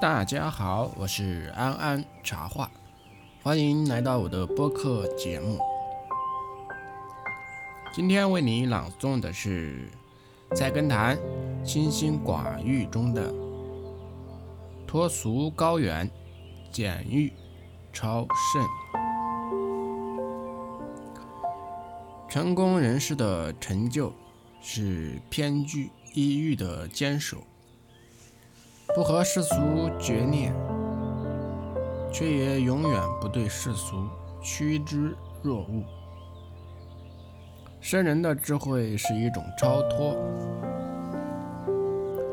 大家好，我是安安茶话，欢迎来到我的播客节目。今天为你朗诵的是《菜根谭·清心寡欲》中的“脱俗高远，简欲超胜”。成功人士的成就是偏居抑郁的坚守。不和世俗决裂，却也永远不对世俗趋之若鹜。圣人的智慧是一种超脱，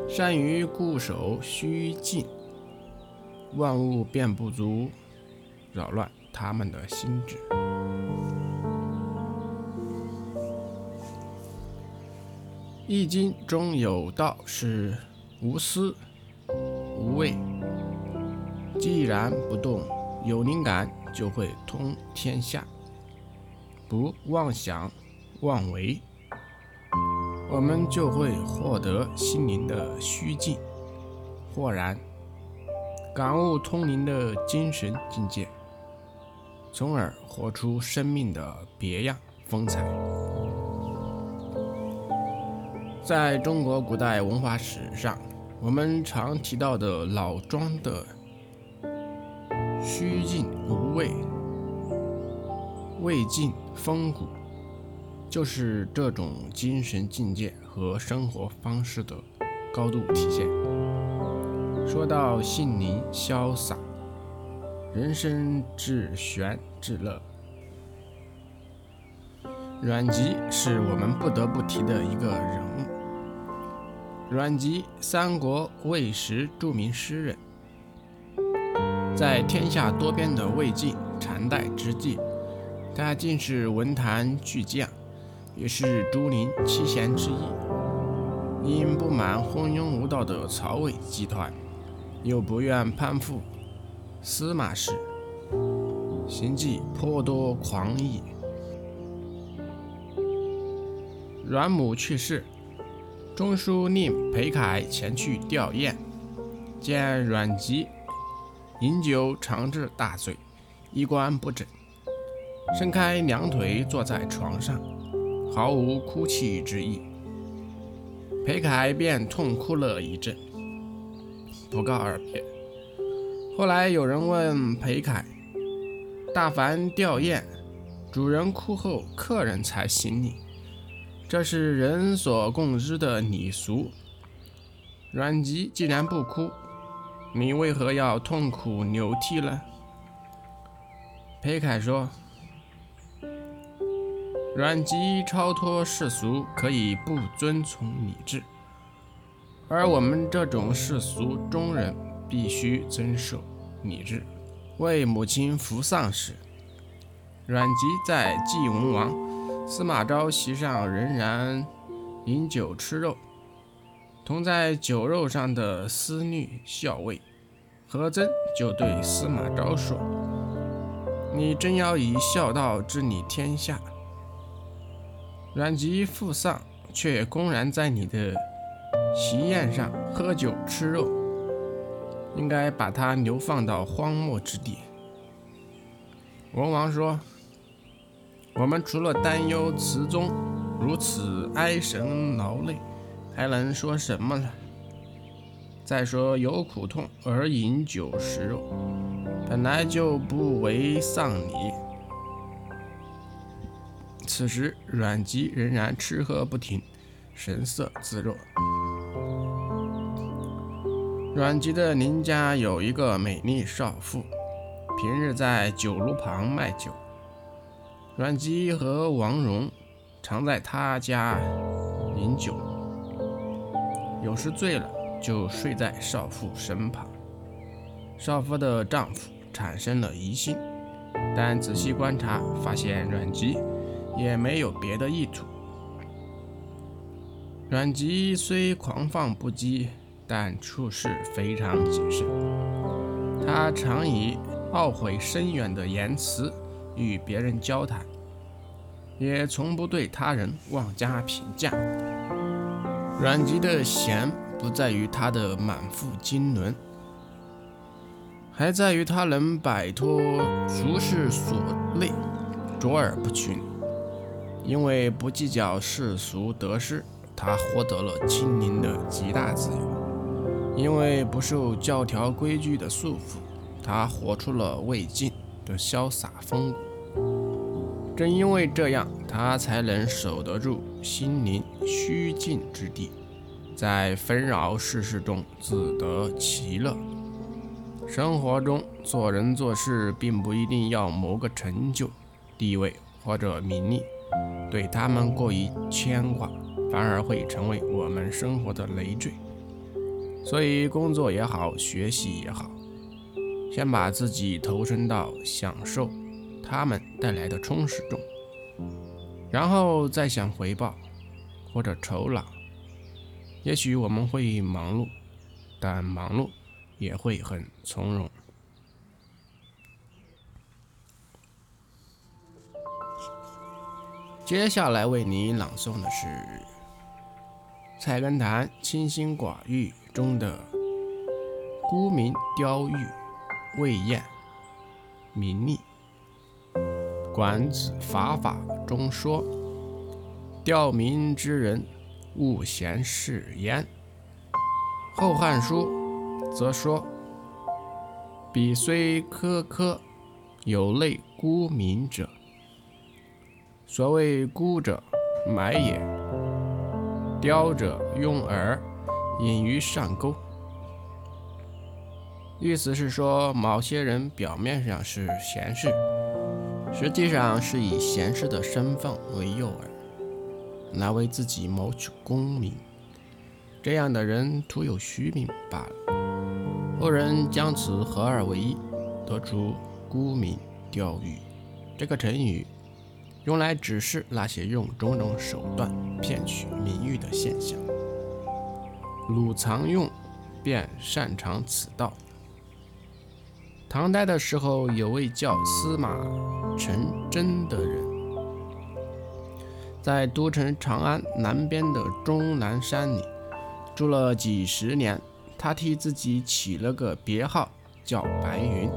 善于固守虚静，万物便不足扰乱他们的心智。《易经》中有道是无私。无畏，既然不动，有灵感就会通天下。不妄想妄为，我们就会获得心灵的虚静，豁然感悟通灵的精神境界，从而活出生命的别样风采。在中国古代文化史上，我们常提到的老庄的虚静无畏、魏晋风骨，就是这种精神境界和生活方式的高度体现。说到性灵潇洒、人生至玄至乐，阮籍是我们不得不提的一个人物。阮籍，三国魏时著名诗人，在天下多变的魏晋禅代之际，他既是文坛巨匠，也是竹林七贤之一。因不满昏庸无道的曹魏集团，又不愿攀附司马氏，行迹颇多狂逸。阮母去世。中书令裴楷前去吊唁，见阮籍饮酒长至大醉，衣冠不整，伸开两腿坐在床上，毫无哭泣之意。裴楷便痛哭了一阵，不告而别。后来有人问裴楷：“大凡吊唁，主人哭后，客人才行礼。”这是人所共知的礼俗。阮籍既然不哭，你为何要痛苦流涕呢？裴楷说：“阮籍超脱世俗，可以不遵从礼制，而我们这种世俗中人必须遵守礼制。为母亲服丧时，阮籍在祭文王。”司马昭席上仍然饮酒吃肉，同在酒肉上的司隶校尉何曾就对司马昭说：“你真要以孝道治理天下？阮籍父丧，却公然在你的席宴上喝酒吃肉，应该把他流放到荒漠之地。”文王说。我们除了担忧词中如此哀神劳累，还能说什么呢？再说有苦痛而饮酒食肉，本来就不为丧礼。此时阮籍仍然吃喝不停，神色自若。阮籍的邻家有一个美丽少妇，平日在酒炉旁卖酒。阮籍和王戎常在他家饮酒，有时醉了就睡在少妇身旁。少妇的丈夫产生了疑心，但仔细观察发现阮籍也没有别的意图。阮籍虽狂放不羁，但处事非常谨慎。他常以懊悔深远的言辞。与别人交谈，也从不对他人妄加评价。阮籍的贤不在于他的满腹经纶，还在于他能摆脱俗世所累，卓尔不群。因为不计较世俗得失，他获得了心灵的极大自由；因为不受教条规矩的束缚，他活出了魏晋的潇洒风骨。正因为这样，他才能守得住心灵虚静之地，在纷扰世事中自得其乐。生活中做人做事，并不一定要谋个成就、地位或者名利。对他们过于牵挂，反而会成为我们生活的累赘。所以，工作也好，学习也好，先把自己投身到享受他们带来的充实中，然后再想回报或者酬劳。也许我们会忙碌，但忙碌也会很从容。接下来为你朗诵的是《菜根谭·清心寡欲》中的“沽名钓誉，未厌名利”。《管子·法法》中说：“钓民之人，勿嫌事焉。”《后汉书》则说：“彼虽苛苛，有类沽名者。”所谓沽者，买也；雕者，用饵，引于上钩。意思是说，某些人表面上是贤士，实际上是以贤士的身份为诱饵，来为自己谋取功名。这样的人徒有虚名罢了。后人将此合二为一，得出“沽名钓誉”这个成语。用来指示那些用种种手段骗取名誉的现象。鲁藏用便擅长此道。唐代的时候，有位叫司马成真的人，在都城长安南边的终南山里住了几十年。他替自己起了个别号，叫白云，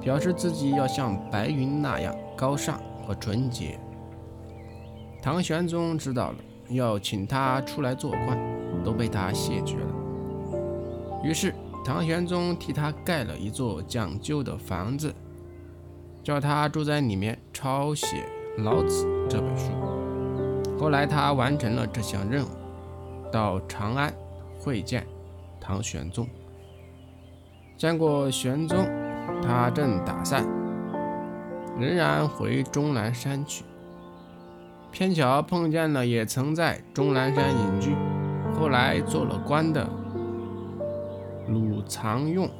表示自己要像白云那样高尚。和纯洁，唐玄宗知道了，要请他出来做官，都被他谢绝了。于是唐玄宗替他盖了一座讲究的房子，叫他住在里面抄写《老子》这本书。后来他完成了这项任务，到长安会见唐玄宗。见过玄宗，他正打算。仍然回终南山去，偏巧碰见了也曾在终南山隐居，后来做了官的鲁藏用。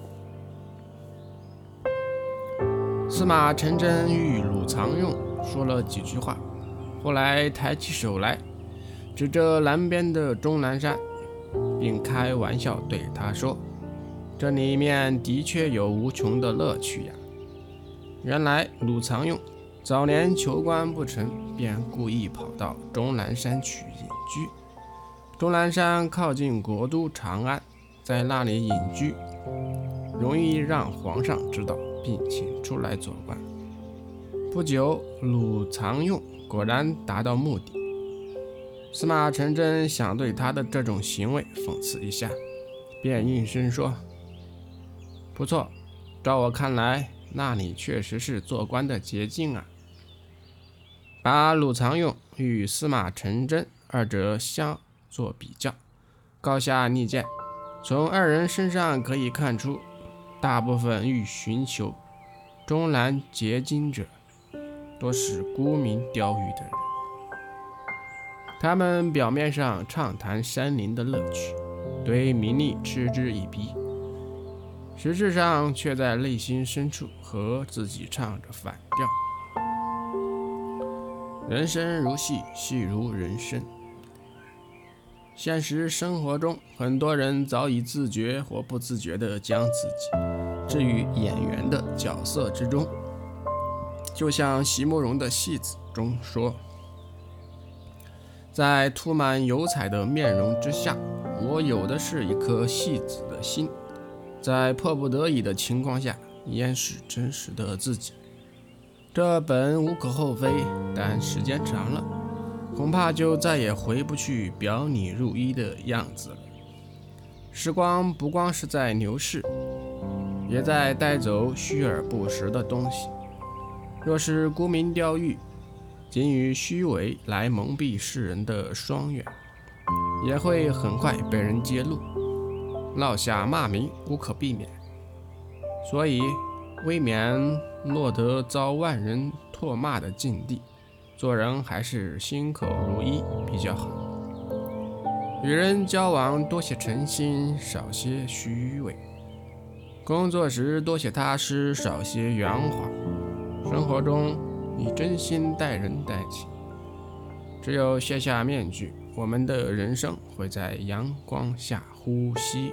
司马承祯与鲁藏用说了几句话，后来抬起手来，指着南边的终南山，并开玩笑对他说：“这里面的确有无穷的乐趣呀。”原来鲁藏用早年求官不成，便故意跑到终南山去隐居。终南山靠近国都长安，在那里隐居，容易让皇上知道，并请出来做官。不久，鲁藏用果然达到目的。司马承祯想对他的这种行为讽刺一下，便应声说：“不错，照我看来。”那里确实是做官的捷径啊！把鲁藏用与司马承祯二者相作比较，高下立见。从二人身上可以看出，大部分欲寻求终南结晶者，多是沽名钓誉的人。他们表面上畅谈山林的乐趣，对名利嗤之以鼻。实质上却在内心深处和自己唱着反调。人生如戏，戏如人生。现实生活中，很多人早已自觉或不自觉地将自己置于演员的角色之中，就像席慕容的戏子中说：“在涂满油彩的面容之下，我有的是一颗戏子的心，在迫不得已的情况下掩饰真实的自己。这本无可厚非，但时间长了，恐怕就再也回不去表里如一的样子了。时光不光是在流逝，也在带走虚而不实的东西。若是沽名钓誉，仅以虚伪来蒙蔽世人的双眼，也会很快被人揭露，落下骂名无可避免。所以，未免落得遭万人唾骂的境地，做人还是心口如一比较好。与人交往多些诚心，少些虚伪；工作时多些踏实，少些圆滑；生活中。以真心待人待己，只有卸下面具，我们的人生会在阳光下呼吸。